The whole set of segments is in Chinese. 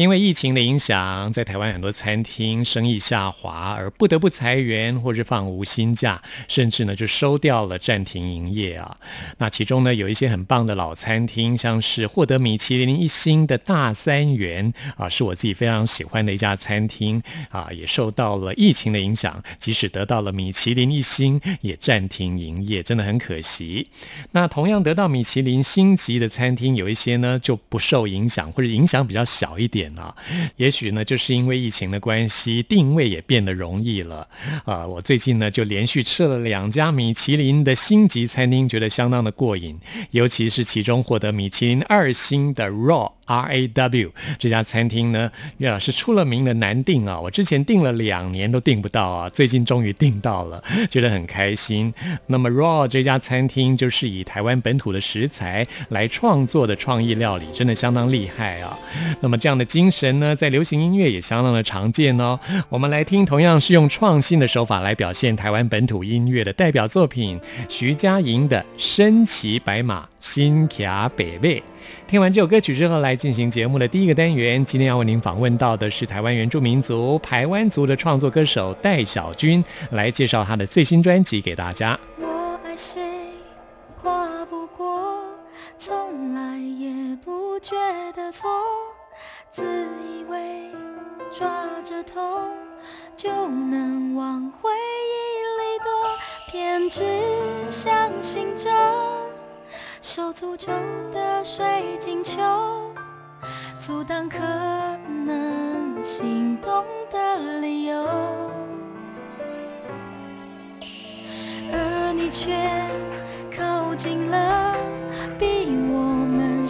因为疫情的影响，在台湾很多餐厅生意下滑，而不得不裁员或是放无薪假，甚至呢就收掉了暂停营业啊。那其中呢有一些很棒的老餐厅，像是获得米其林一星的大三元啊，是我自己非常喜欢的一家餐厅啊，也受到了疫情的影响，即使得到了米其林一星，也暂停营业，真的很可惜。那同样得到米其林星级的餐厅，有一些呢就不受影响，或者影响比较小一点。啊，也许呢，就是因为疫情的关系，定位也变得容易了。啊，我最近呢就连续吃了两家米其林的星级餐厅，觉得相当的过瘾。尤其是其中获得米其林二星的 Raw R A W 这家餐厅呢，岳老师出了名的难订啊。我之前订了两年都订不到啊，最近终于订到了，觉得很开心。那么 Raw 这家餐厅就是以台湾本土的食材来创作的创意料理，真的相当厉害啊。那么这样的精神呢，在流行音乐也相当的常见哦。我们来听，同样是用创新的手法来表现台湾本土音乐的代表作品——徐佳莹的《身骑白马，心卡北北》。听完这首歌曲之后，来进行节目的第一个单元。今天要为您访问到的是台湾原住民族排湾族的创作歌手戴小军，来介绍他的最新专辑给大家。我爱谁，跨不过，从来也不觉得错。自以为抓着痛就能往回忆里躲，偏执相信着受诅咒的水晶球，阻挡可能心动的理由，而你却靠近了，逼我们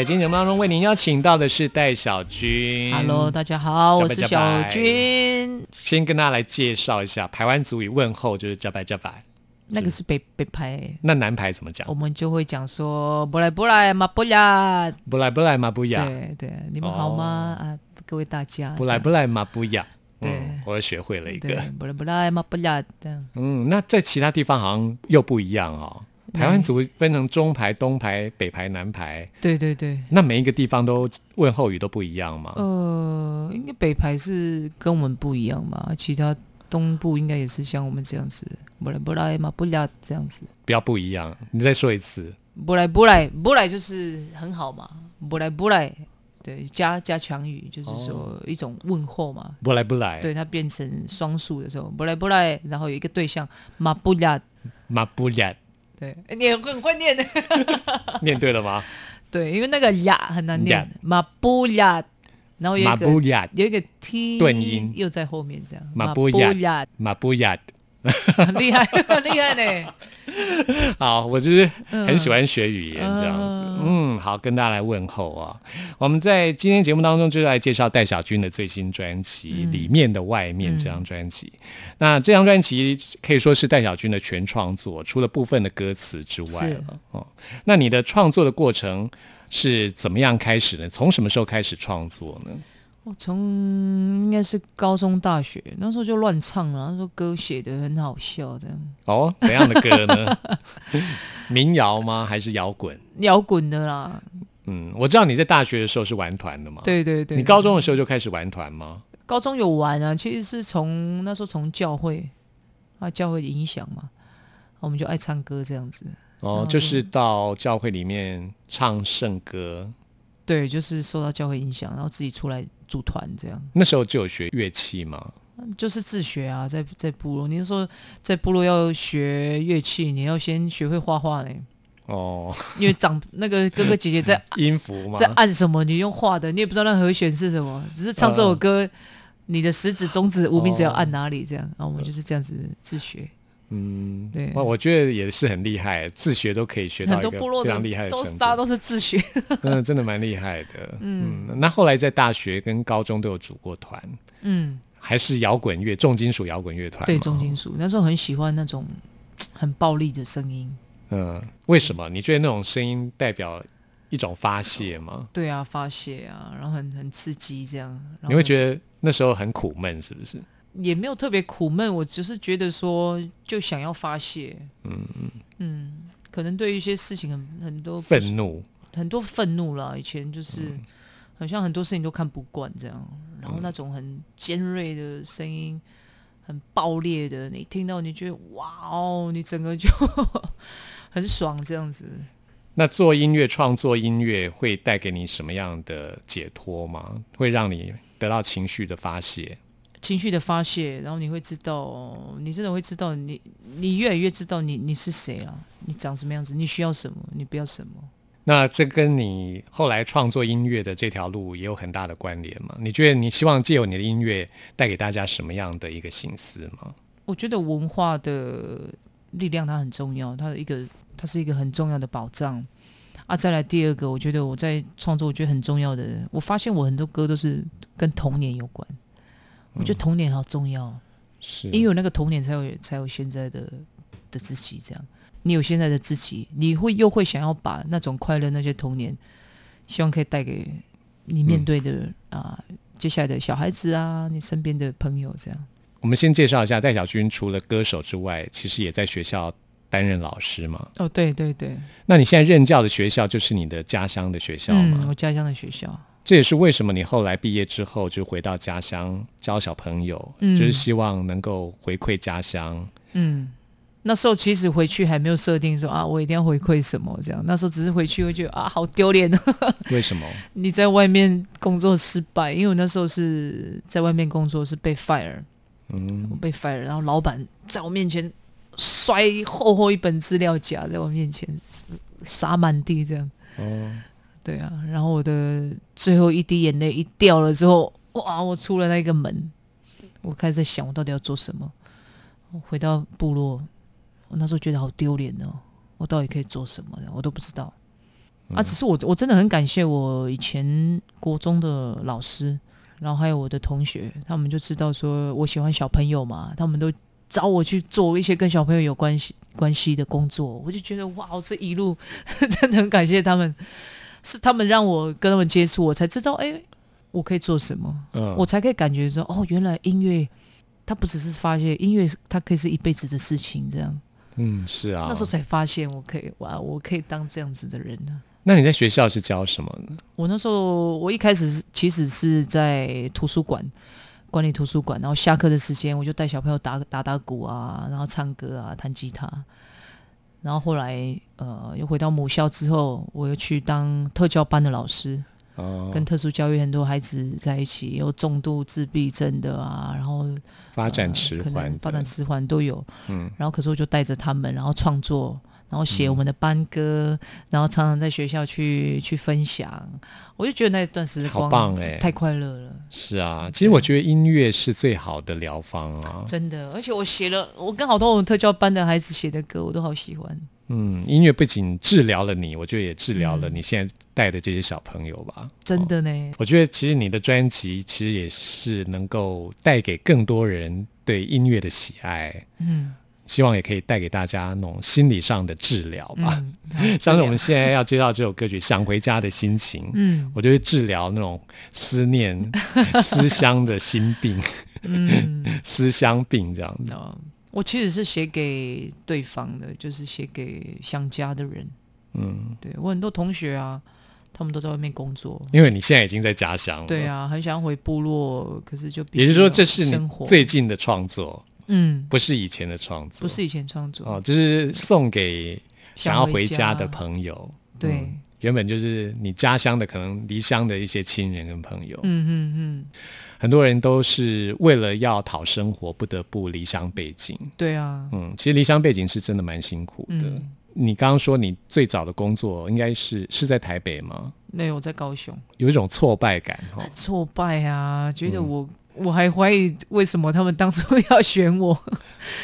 在今天节目当中，为您邀请到的是戴小军。Hello，大家好，我是小军。先跟大家来介绍一下台湾族语问候，就是加拜加拜。那个是北北派，那南派怎么讲我？们就会讲说不来不来嘛不来。不来不来嘛不呀，对对，你们好吗？啊，各位大家。不来不来嘛不呀。对嗯，我又学会了一对个。，不来不来嘛不来。嗯，那在其他地方好像又不一样哦。台湾族分成中排、东排、北排、南排，对对对，那每一个地方都问候语都不一样吗？呃，应该北排是跟我们不一样嘛，其他东部应该也是像我们这样子，不来不来嘛不来这样子。比较不一样。你再说一次。不来不来不来就是很好嘛，不来不来，对，加加强语就是说一种问候嘛，不来不来，对，它变成双数的时候，不来不来，然后有一个对象马布亚，嘛不呀，对，你很会念的，念对了吗？对，因为那个雅很难念，马布亚，然后有一个有一个 t 顿音。又在后面这样，马布亚亚，嘛不呀。很厉害，很厉害呢，好，我就是很喜欢学语言这样子。嗯嗯，好，跟大家来问候啊。我们在今天节目当中就来介绍戴小军的最新专辑《里面的外面》这张专辑。那这张专辑可以说是戴小军的全创作，除了部分的歌词之外是了哦。那你的创作的过程是怎么样开始呢？从什么时候开始创作呢？我从应该是高中、大学那时候就乱唱了，那时候歌写的很好笑的，哦，怎样的歌呢？民谣吗？还是摇滚？摇滚的啦，嗯，我知道你在大学的时候是玩团的嘛。对对对。你高中的时候就开始玩团吗？高中有玩啊，其实是从那时候从教会啊教会的影响嘛，我们就爱唱歌这样子。哦，就是到教会里面唱圣歌，对，就是受到教会影响，然后自己出来组团这样，那时候就有学乐器吗。就是自学啊，在在部落。你是说在部落要学乐器，你要先学会画画呢？哦，因为长那个哥哥姐姐在 音符嘛在，按什么，你用画的，你也不知道那和弦是什么，只是唱这首歌，你的食指、中指、无名指要按哪里这样。然后我们就是这样子自学。嗯，对我，我觉得也是很厉害，自学都可以学到很一个非常厉害的程度，都大家都是自学。嗯，真的蛮厉害的。嗯，那后来在大学跟高中都有组过团，嗯，还是摇滚乐、重金属摇滚乐团吗。对，重金属那时候很喜欢那种很暴力的声音。嗯，为什么？你觉得那种声音代表一种发泄吗？对啊，发泄啊，然后很很刺激这样。你会觉得得那时候很苦闷，是不是？也没有特别苦闷，我只是觉得说就想要发泄。嗯嗯，可能对一些事情很很多愤怒，很多愤怒了，以前就是、嗯好像很多事情都看不惯这样，然后那种很尖锐的声音，很爆裂的，你听到你觉得哇哦，你整个就 很爽这样子。那做音乐、创作音乐会带给你什么样的解脱吗？会让你得到情绪的发泄？情绪的发泄，然后你会知道，你真的会知道你，你越来越知道你你是谁了，你长什么样子，你需要什么，你不要什么。那这跟你后来创作音乐的这条路也有很大的关联吗？你觉得你希望借由你的音乐带给大家什么样的一个心思吗？我觉得文化的力量它很重要，它的一个它是一个很重要的保障啊。再来第二个，我觉得我在创作，我觉得很重要的，我发现我很多歌都是跟童年有关。我觉得童年好重要，是，因为有那个童年才有才有现在的的自己。这样，你有现在的自己，你会又会想要把那种快乐、那些童年，希望可以带给你面对的啊、接下来的小孩子啊，你身边的朋友这样。我们先介绍一下戴小军，除了歌手之外，其实也在学校担任老师嘛。哦，对对对，那你现在任教的学校就是你的家乡的学校吗？嗯，我家乡的学校。这也是为什么你后来毕业之后就回到家乡教小朋友，嗯就是希望能够回馈家乡。嗯，那时候其实回去还没有设定说啊，我一定要回馈什么这样。那时候只是回去会觉得啊，好丢脸啊！为什么？你在外面工作失败，因为我那时候是在外面工作是被 fire，嗯我被 fire，然后老板在我面前摔厚厚一本资料夹在我面前撒满地这样。哦，对啊，然后我的最后一滴眼泪一掉了之后，哇！我出了那个门，我开始在想，我到底要做什么？我回到部落，我那时候觉得好丢脸哦，我到底可以做什么？我都不知道。啊，只是我我真的很感谢我以前国中的老师，然后还有我的同学，他们就知道说我喜欢小朋友嘛，他们都找我去做一些跟小朋友有关系关系的工作，我就觉得哇，这一路 真的很感谢他们，是他们让我跟他们接触，我才知道哎，我可以做什么，嗯，我才可以感觉说哦，原来音乐它不只是发泄，音乐它可以是一辈子的事情，这样。嗯是啊，那时候才发现我可以哇，我可以当这样子的人呢。那你在学校是教什么呢？我那时候我一开始是其实是在图书馆管理图书馆，然后下课的时间我就带小朋友打打打鼓啊，然后唱歌啊，弹吉他。然后后来呃又回到母校之后，我又去当特教班的老师，哦，跟特殊教育很多孩子在一起，有重度自闭症的啊，然后发展迟缓可，能发展迟缓都有。嗯然后可是我就带着他们，然后创作，然后写我们的班歌，然后常常在学校去去分享，我就觉得那段时好光棒哎太快乐了，是啊，其实我觉得音乐是最好的疗方啊。真的。而且我写了，我跟好多我们特教班的孩子写的歌，我都好喜欢。嗯，音乐不仅治疗了你，我觉得也治疗了嗯你现在带的这些小朋友吧。真的呢，我觉得其实你的专辑其实也是能够带给更多人对音乐的喜爱，嗯希望也可以带给大家那种心理上的治疗吧。嗯，像是我们现在要接到这首歌曲《想回家的心情》，嗯我就会治疗那种思念、思乡的心病、嗯，思乡病这样的。哦我其实是写给对方的，就是写给想家的人。嗯，对我很多同学啊，他们都在外面工作。因为你现在已经在家乡了。对。啊，很想回部落，可是就必也就是说，这是你最近的创作，嗯，不是以前的创作。不是以前创作哦，就是送给想要回家的。朋友。对嗯原本就是你家乡的，可能离乡的一些亲人跟朋友。嗯嗯嗯，很多人都是为了要讨生活，不得不离乡背井。对啊，嗯，其实离乡背井是真的蛮辛苦的。嗯，你刚刚说你最早的工作应该是是在台北吗？没有我在高雄，有一种挫败感哈、很挫败啊，觉得嗯我。我还怀疑为什么他们当初要选我，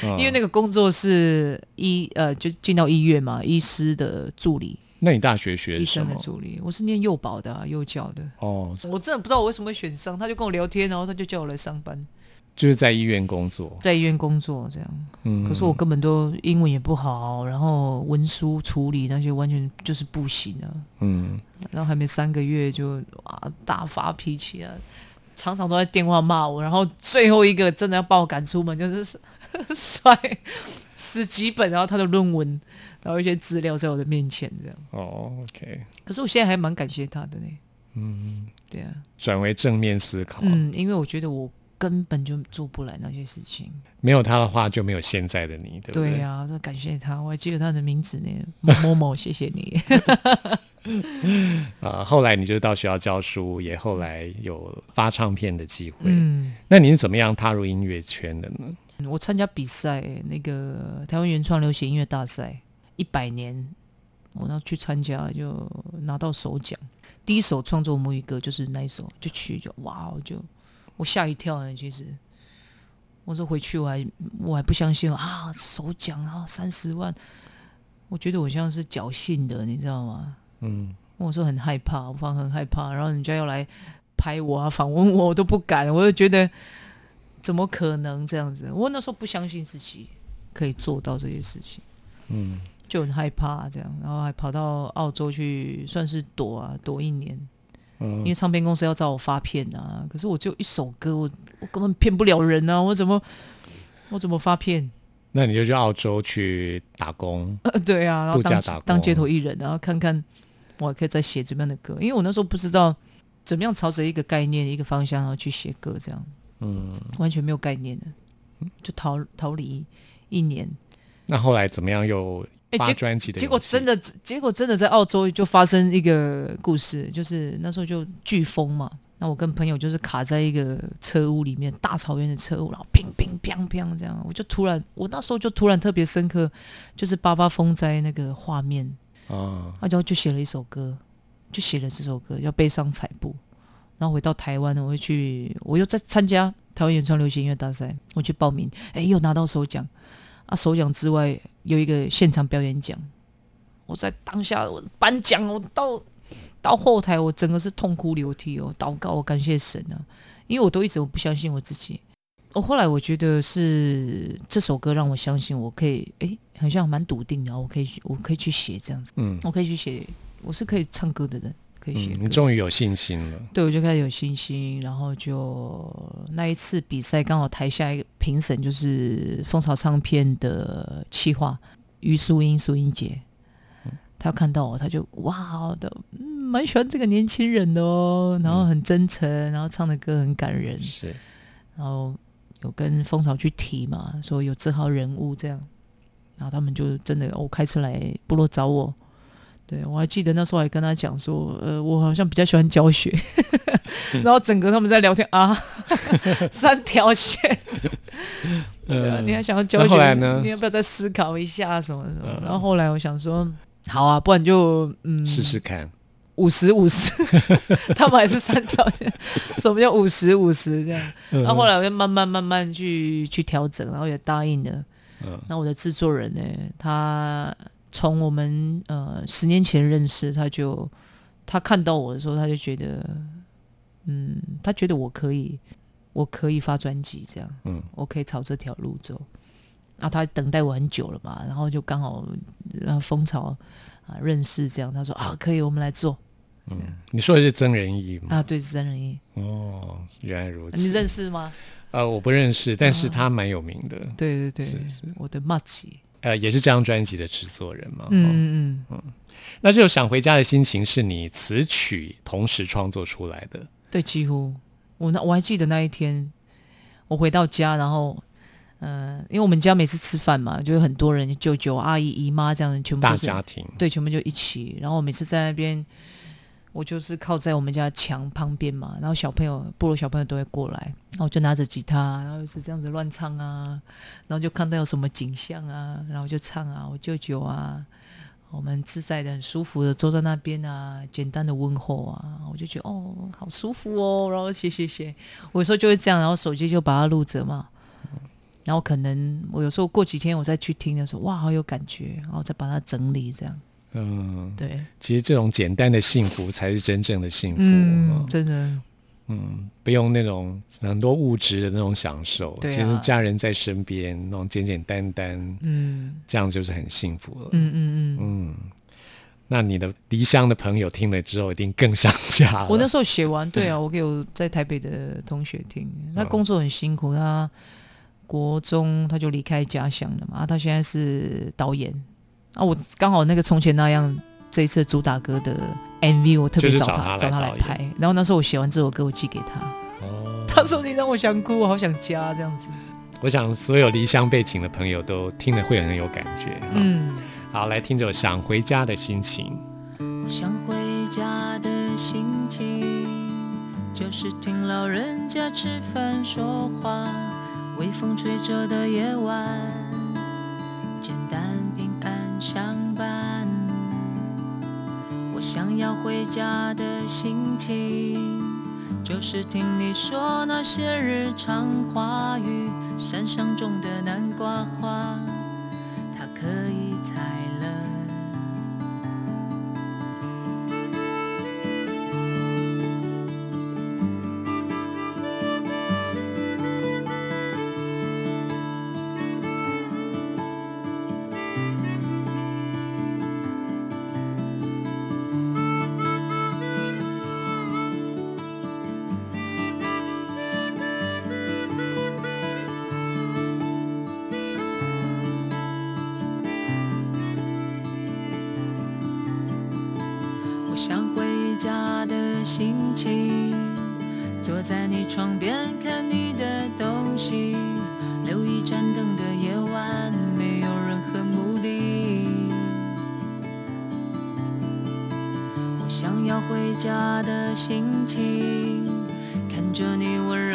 嗯 因为那个工作是医呃，就进到医院嘛，医师的助理，那你大学学医生的助理。我是念幼保的、啊，幼教的。哦，我真的不知道我为什么会选上，他就跟我聊天，然后他就叫我来上班，就是在医院工作。在医院工作这样。嗯，可是我根本都英文也不好，然后文书处理那些完全就是不行啊。嗯，然后还没三个月就啊大发脾气啊，常常都在电话骂我，然后最后一个真的要把我赶出门，就是摔十 几本，然后他的论文，然后一些资料在我的面前这样。哦，OK，可是我现在还蛮感谢他的呢。嗯，对啊，转为正面思考。嗯，因为我觉得我根本就做不来那些事情。没有他的话，就没有现在的你，对不对？对啊，说感谢他，我还记得他的名字呢，某某某，谢谢你。啊、后来你就到学校教书，也后来有发唱片的机会。嗯。那你是怎么样踏入音乐圈的呢？我参加比赛，那个台湾原创流行音乐大赛一百年，我那去参加就拿到首奖。第一首创作母语歌就是那一首，就去就哇，我就我吓一跳呢。其实我说回去我还我还不相信啊，首奖啊三十万，我觉得我像是侥幸的，你知道吗？嗯，我说很害怕，我反正很害怕，然后人家要来拍我啊，访问我，我都不敢，我就觉得怎么可能这样子？我那时候不相信自己可以做到这些事情，嗯，就很害怕这样，然后还跑到澳洲去，算是躲啊躲一年，嗯因为唱片公司要找我发片啊，可是我就一首歌，我我根本骗不了人啊，我怎么我怎么发片？那你就去澳洲去打工。呃，对啊，然后当度假打工当街头艺人，然后看看我还可以再写怎么样的歌，因为我那时候不知道怎么样朝着一个概念、一个方向然后去写歌，这样嗯，完全没有概念的，就逃逃离一年。那后来怎么样又发专辑的勇气？结果真的，结果真的在澳洲就发生一个故事，就是那时候就飓风嘛，那我跟朋友就是卡在一个车屋里面，大草原的车屋，然后乒乒乓乓这样，我就突然，我那时候就突然特别深刻，就是八八风灾那个画面，啊，然后就写了一首歌，就写了这首歌叫《悲伤彩布》。然后回到台湾呢，我会去，我又在参加台湾原创流行音乐大赛，我去报名，哎，又拿到首奖。啊，首奖之外有一个现场表演奖，我在当下我颁奖，我到到后台我整个是痛哭流涕哦，祷告我感谢神啊，因为我都一直我不相信我自己。我后来我觉得是这首歌让我相信我可以，哎，好像蛮笃定的，我可以我可以去写这样子，嗯。我可以去写，我是可以唱歌的人，可以写嗯，你终于有信心了。对，我就开始有信心，然后就那一次比赛刚好台下一个评审就是蜂巢唱片的企划于淑英苏英姐，她看到我，他就哇的，嗯蛮喜欢这个年轻人的哦，然后很真诚，然后唱的歌很感人，是，然后有跟蜂巢去提嘛，说有这号人物这样，然后他们就真的我、开车来部落找我。对，我还记得那时候还跟他讲说，呃，我好像比较喜欢教学，然后整个他们在聊天啊，三条线，对啊，嗯你还想要教那学？后来呢你要不要再思考一下什么什么？嗯然后后来我想说，好啊，不然就嗯，试试看。五十五十，他们还是三条线，什么叫五十五十这样？嗯然后后来我就慢慢慢慢去去调整，然后也答应了。嗯那我的制作人呢，他从我们呃十年前认识，他就他看到我的时候，他就觉得，嗯，他觉得我可以，我可以发专辑这样，嗯我可以朝这条路走。啊，他等待我很久了嘛，然后就刚好呃蜂巢啊认识这样，他说啊可以，我们来做嗯，你说的是曾仁义吗？啊，对，是真人义，哦，原来如此。你认识吗？呃，我不认识，但是他蛮有名的。对对对，是是我的 Much，呃，也是这张专辑的制作人嘛。哦嗯嗯嗯，那这首《想回家的心情》是你词曲同时创作出来的。对，几乎我那我还记得那一天，我回到家，然后，呃，因为我们家每次吃饭嘛，就有很多人，舅舅、阿姨、姨妈这样，全部大都是家庭，对，全部就一起。然后我每次在那边，我就是靠在我们家墙旁边嘛，然后小朋友、部落小朋友都会过来，然后我就拿着吉他，然后就是这样子乱唱啊，然后就看到有什么景象啊，然后就唱啊，我舅舅啊。我们自在的、很舒服的坐在那边啊，简单的问候啊，我就觉得哦，好舒服哦。然后谢谢谢，我有时候就会这样，然后手机就把它录着嘛。然后可能我有时候过几天我再去听的时候，哇，好有感觉，然后再把它整理这样。嗯，对，其实这种简单的幸福才是真正的幸福。嗯，嗯真的，嗯，不用那种很多物质的那种享受，啊其实家人在身边，那种简简单单，嗯这样就是很幸福了。嗯嗯嗯。嗯，那你的离乡的朋友听了之后，一定更想家。我那时候写完，对啊，我给我在台北的同学听，他工作很辛苦，他国中他就离开家乡了嘛，啊，他现在是导演。啊，我刚好那个从前那样这一次主打歌的 MV，我特别找就是找他来找他来拍，然后那时候我写完这首歌，我寄给他，哦，他说你让我想哭，我好想家。这样子，我想所有离乡背景的朋友都听了会很有感觉。嗯，嗯，好，来听这首《想回家的心情》。我想回家的心情，就是听老人家吃饭说话，微风吹着的夜晚，简单平安相伴。我想要回家的心情，就是听你说那些日常话语，山上种的南瓜花，它可以采想回家的心情，坐在你床边看你的东西，留一盏灯的夜晚，没有任何目的。我想要回家的心情，看着你温柔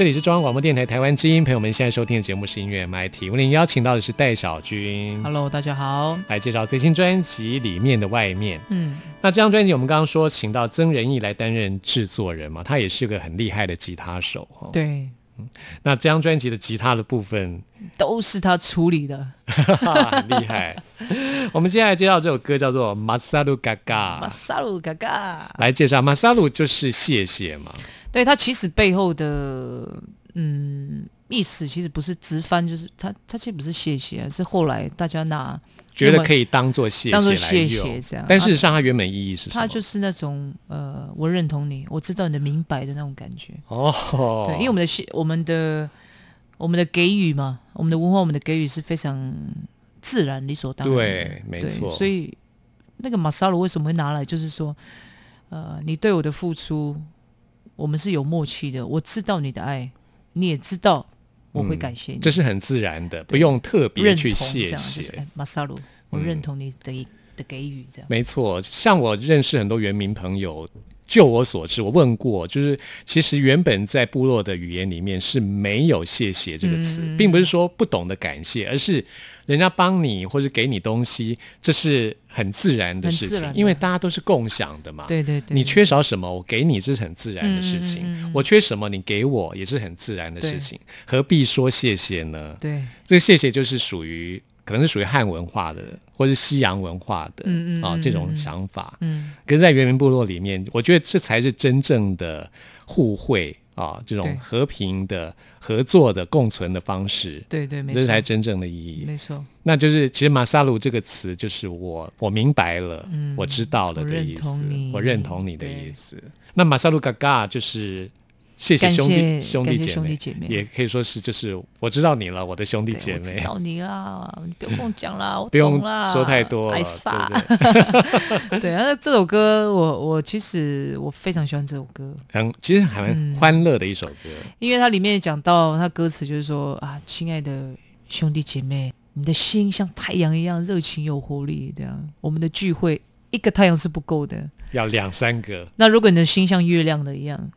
这里是中央广播电台台湾之音，朋友们现在收听的节目是音乐 MIT，为您邀请到的是戴小军 Hello，大家好。来介绍最新专辑里面的外面。嗯，那这张专辑我们刚刚说请到曾仁义来担任制作人嘛，他也是个很厉害的吉他手哈。对，那这张专辑的吉他的部分都是他处理的。很 厉害。我们接下来介绍这首歌叫做《Masaru Gaga 马》，萨鲁嘎嘎。来介绍 Masaru 就是谢谢嘛。对他其实背后的嗯意思，其实不是直翻，就是他他其实不是谢谢啊，是后来大家拿觉得可以当做谢当作来谢用谢这样但事实上它原本意义是什么？他就是那种呃，我认同你，我知道你的明白的那种感觉。哦，对，因为我们的谢我们的我们的给予嘛，我们的文化，我们的给予是非常自然理所当然的。对，没错，所以那个马萨鲁为什么会拿来，就是说，呃，你对我的付出，我们是有默契的。我知道你的爱，你也知道我会感谢你，嗯这是很自然的，不用特别去谢谢。哎马萨鲁，我嗯认同你的、的给予，这样。没错，像我认识很多原民朋友，就我所知，我问过，就是其实原本在部落的语言里面是没有“谢谢”这个词，嗯并不是说不懂得感谢，而是人家帮你或者给你东西，这是很自然的事情，因为大家都是共享的嘛。对对对，你缺少什么，我给你，这是很自然的事情。我缺什么，你给我，也是很自然的事情。何必说谢谢呢？对这个谢谢就是属于可能是属于汉文化的，或是西洋文化的，啊嗯嗯嗯这种嗯想法。嗯可是，在原民部落里面，我觉得这才是真正的互惠啊，这种和平的合作的共存的方式。对对，没错这才错，真正的意义。没错，那就是其实马萨鲁这个词，就是我我明白了，嗯我知道了的意思我认同你的意思。那马萨鲁嘎嘎就是谢谢兄弟兄弟姐妹，也可以说是就是我知道你了，我的兄弟姐妹。我知道你啦，你不用跟我讲啦，我不用啦说太多了，爱撒。对不 对？那这首歌我我其实我非常喜欢这首歌，很其实还蛮嗯欢乐的一首歌。因为它里面讲到它歌词就是说啊，亲爱的兄弟姐妹，你的心像太阳一样热情有活力，这样我们的聚会一个太阳是不够的，要两三个，那如果你的心像月亮的一样，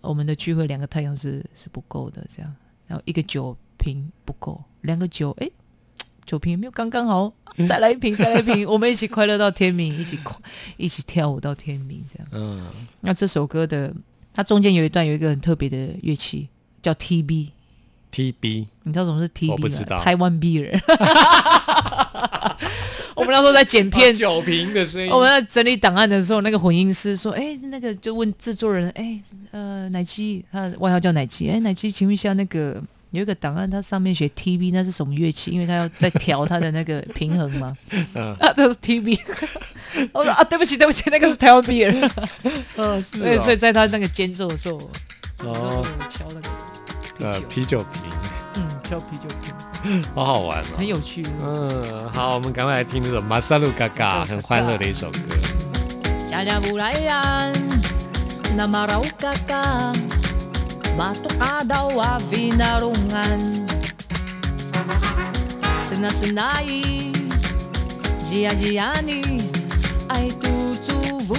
我们的聚会两个太阳是是不够的，这样，然后一个酒瓶不够，两个酒，哎，酒瓶有没有刚刚好？再来一瓶，再来一瓶，我们一起快乐到天明，一起快一起跳舞到天明，这样。嗯，那这首歌的它中间有一段有一个很特别的乐器叫 TB，TB 你知道什么是 TB 吗？我不知道台湾 beer。我 们那时候在剪片，酒瓶的声音，我们在整理档案的时候，那个混音师说：“哎、那个就问制作人，哎、呃，奶鸡，他的外号叫奶鸡，哎、奶鸡，请问一下，那个有一个档案，它上面写 TB，那是什么乐器？因为他要在调他的那个平衡嘛。嗯 啊，这是 TB。我说啊，对不起，对不起，那个是台湾 beer。嗯，是对，哦。所以在他那个间奏的时候，我哦我敲那个呃啤酒，啤酒瓶，嗯，敲啤酒瓶，好好玩哦，很有趣。嗯，好，我们赶快来听这首《马萨鲁嘎嘎》，很欢乐的一首歌。加拉布莱安，那马拉乌嘎嘎，巴托阿达瓦维纳隆安，斯纳斯纳伊，吉亚吉亚尼，爱杜祖乌，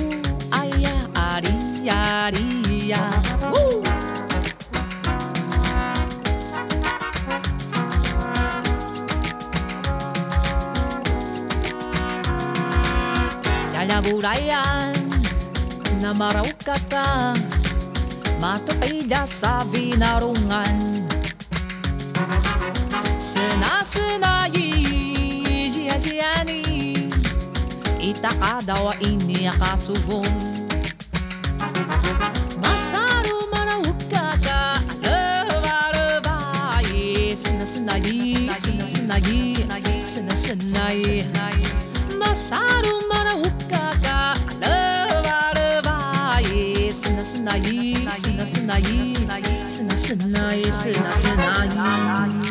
哎呀，阿里呀，里呀，呜。Pinabulayan na maraukata Matupida sa vinarungan Sinasinayi Jiyajiani Itaka daw ini akatsubong Masaru maraukata Alubarubai Sinasinayi Sinasinayi Sinasinayi Masaru 나이 스나 스나이. 스나 스나이 스나 스나이.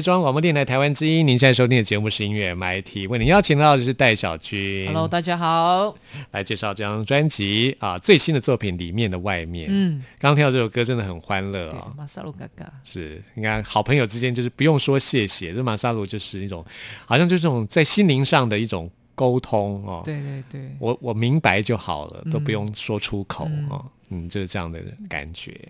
是中央广播电台台湾之音，您现在收听的节目是音乐 MIT，为您邀请到的是戴小军 Hello，大家好。来介绍这张专辑啊最新的作品里面的外面。嗯，刚刚听到这首歌真的很欢乐对啊、，马萨鲁嘎嘎，是，你看好朋友之间就是不用说谢谢，这马萨鲁就是一种好像就是这种在心灵上的一种沟通哦。对对对，我我明白就好了，都不嗯用说出口嗯哦。嗯，就是这样的感觉。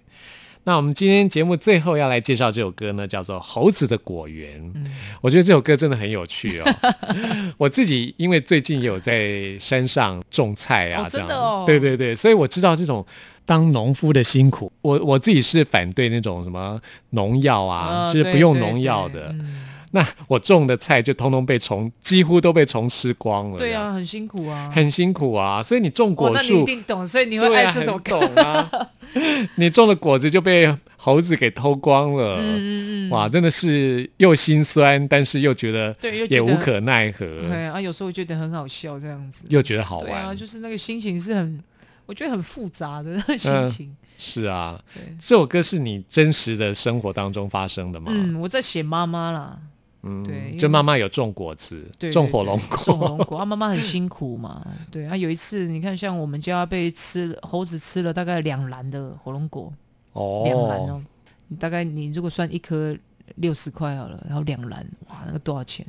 那我们今天节目最后要来介绍这首歌呢，叫做《猴子的果园》。嗯我觉得这首歌真的很有趣哦。我自己因为最近有在山上种菜啊，哦这样，对对对，所以我知道这种当农夫的辛苦。我我自己是反对那种什么农药啊，啊就是不用农药对的。嗯 那我种的菜就通通被虫，几乎都被虫吃光了。对啊，很辛苦啊。很辛苦啊，所以你种果树一定懂，所以你会爱这首歌。很懂啊。你种的果子就被猴子给偷光了，嗯嗯嗯，哇，真的是又心酸，但是又觉得对，又也无可奈何，对啊，有时候觉得很好笑这样子。又觉得好对啊，玩。就是那个心情是很，我觉得很复杂的那个 心嗯情。是啊，这首歌是你真实的生活当中发生的吗？嗯，我在写妈妈啦，嗯对就妈妈有种果子，对，对种火龙果种火，龙果，啊，妈妈很辛苦嘛。对啊，有一次你看，像我们家被吃了猴子吃了大概两篮的火龙果，哦两篮哦，哦。你大概你如果算一颗六十块好了，然后两篮，哇，那个多少钱？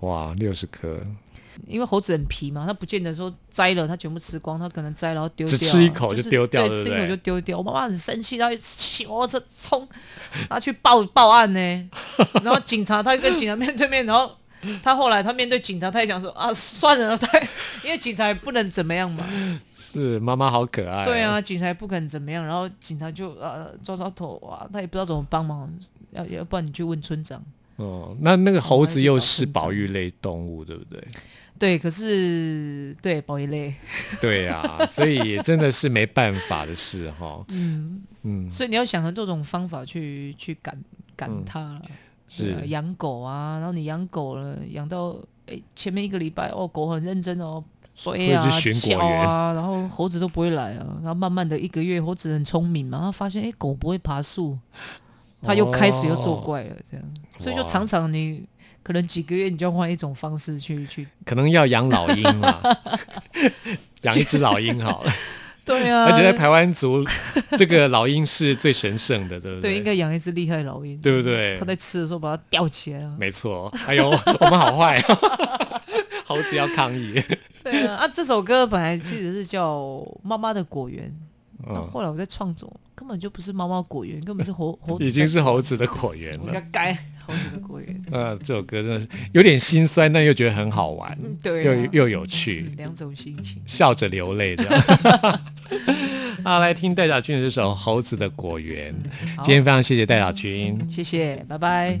哇，六十颗，因为猴子很皮嘛，它不见得说摘了它全部吃光，它可能摘然后丢掉，只吃一口就就是丢掉对，吃一口就丢掉。我妈妈很生气，然后骑摩托车冲，然后去报报案呢。然后警察他跟警察面对面，然后他后来他面对警察，他也讲说啊，算了，他因为警察也不能怎么样嘛，是妈妈好可爱、对，啊，警察也不肯怎么样，然后警察就呃抓抓头啊，他也不知道怎么帮忙，要要不然你去问村长。哦，那那个猴子又是保育类动物，对不对？对，可是对保育类，对呀、所以也真的是没办法的事哈。嗯，嗯，所以你要想很多种方法去去赶赶嗯它了。是啊养狗啊，然后你养狗了，养到哎前面一个礼拜哦，狗很认真哦，追啊叫啊，然后猴子都不会来啊，然后慢慢的一个月，猴子很聪明嘛，他发现哎狗不会爬树，他又开始又作怪了，这样，所以就常常你可能几个月你就要换一种方式去 去，可能要养老鹰了，养一只老鹰好了。对啊，而且在台湾族，这个老鹰是最神圣的，对不对？对应该养一只厉害的老鹰，对不对他？在吃的时候把它吊起来啊，没错。哎呦，我们好坏，猴子要抗议。对啊，啊这首歌本来其实是叫《妈妈的果园》。后来我在创作，根本就不是猫猫果园，根本是猴 猴子，已经是猴子的果园了。该猴子的果园。呃，这首歌真的是有点心酸，但又觉得很好玩，嗯，对、又啊，又有趣嗯，两种心情。笑着流泪这样。好，来听戴小军的这首《猴子的果园》。好今天非常谢谢戴小军。谢谢，拜拜。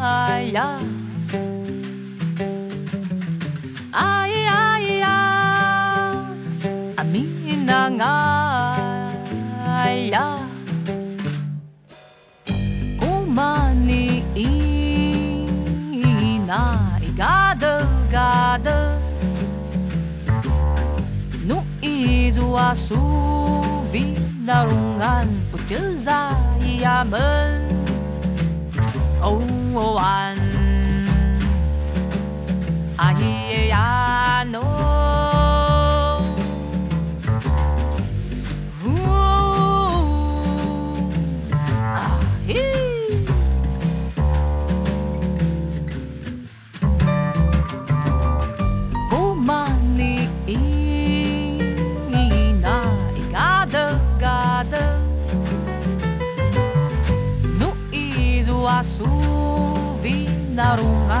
哎呀。哎呀咿呀阿弥呀啊咿呀姑妈你咿咿哪里嘎的嘎的一组阿苏菲那种安不就在咿呀门 Oh, oh, I na runga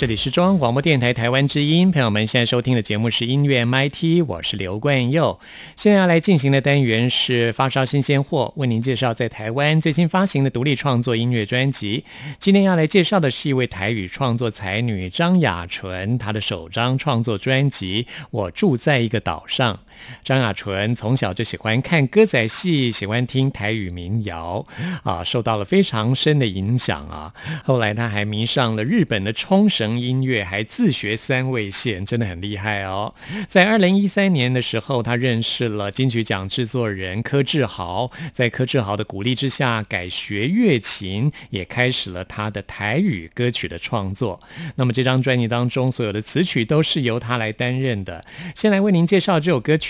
这里是中央广播电台台湾之音，朋友们现在收听的节目是音乐 MIT，我是刘冠佑。现在要来进行的单元是发烧新鲜货，为您介绍在台湾最新发行的独立创作音乐专辑。今天要来介绍的是一位台语创作才女张雅纯，她的首张创作专辑《我住在一个岛上》。张雅纯从小就喜欢看歌仔戏，喜欢听台语民谣，啊，受到了非常深的影响啊。后来她还迷上了日本的冲绳音乐，还自学三味线，真的很厉害哦。在二零一三年的时候，她认识了金曲奖制作人柯志豪，在柯志豪的鼓励之下，改学乐琴，也开始了他的台语歌曲的创作。那么这张专辑当中，所有的词曲都是由他来担任的。先来为您介绍这首歌曲，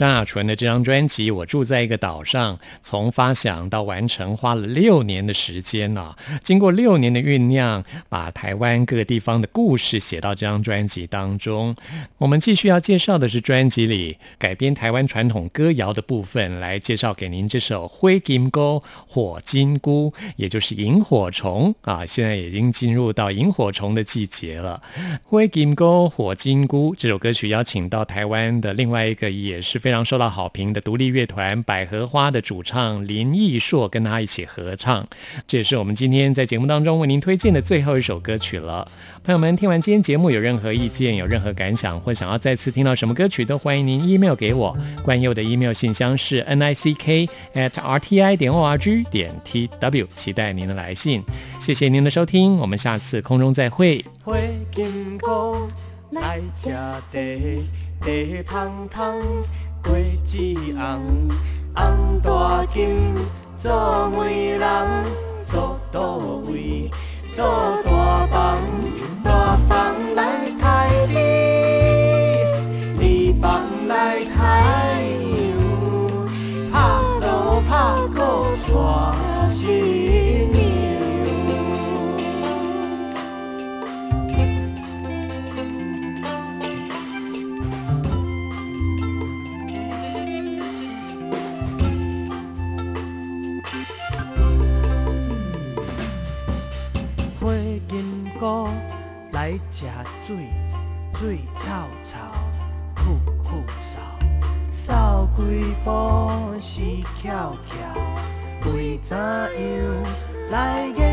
张雅纯的这张专辑《我住在一个岛上》，从发想到完成花了六年的时间呢、经过六年的酝酿，把台湾各个地方的故事写到这张专辑当中。我们继续要介绍的是专辑里改编台湾传统歌谣的部分，来介绍给您这首《灰金钩火金菇》，也就是萤火虫啊。现在已经进入到萤火虫的季节了。《灰金钩火金菇》这首歌曲邀请到台湾的另外一个也是非非常受到好评的独立乐团百合花的主唱林奕硕跟他一起合唱，这也是我们今天在节目当中为您推荐的最后一首歌曲了。朋友们，听完今天节目有任何意见、有任何感想，或想要再次听到什么歌曲，都欢迎您 email 给我。关佑的 email 信箱是 n i c k at r t i 点 o r g 点 t w，期待您的来信。谢谢您的收听，我们下次空中再会。果子红，红大金做媒人，做到位，做大房，大房来抬你，水，水臭臭，酷酷扫，扫几步是翘翘，为怎样来个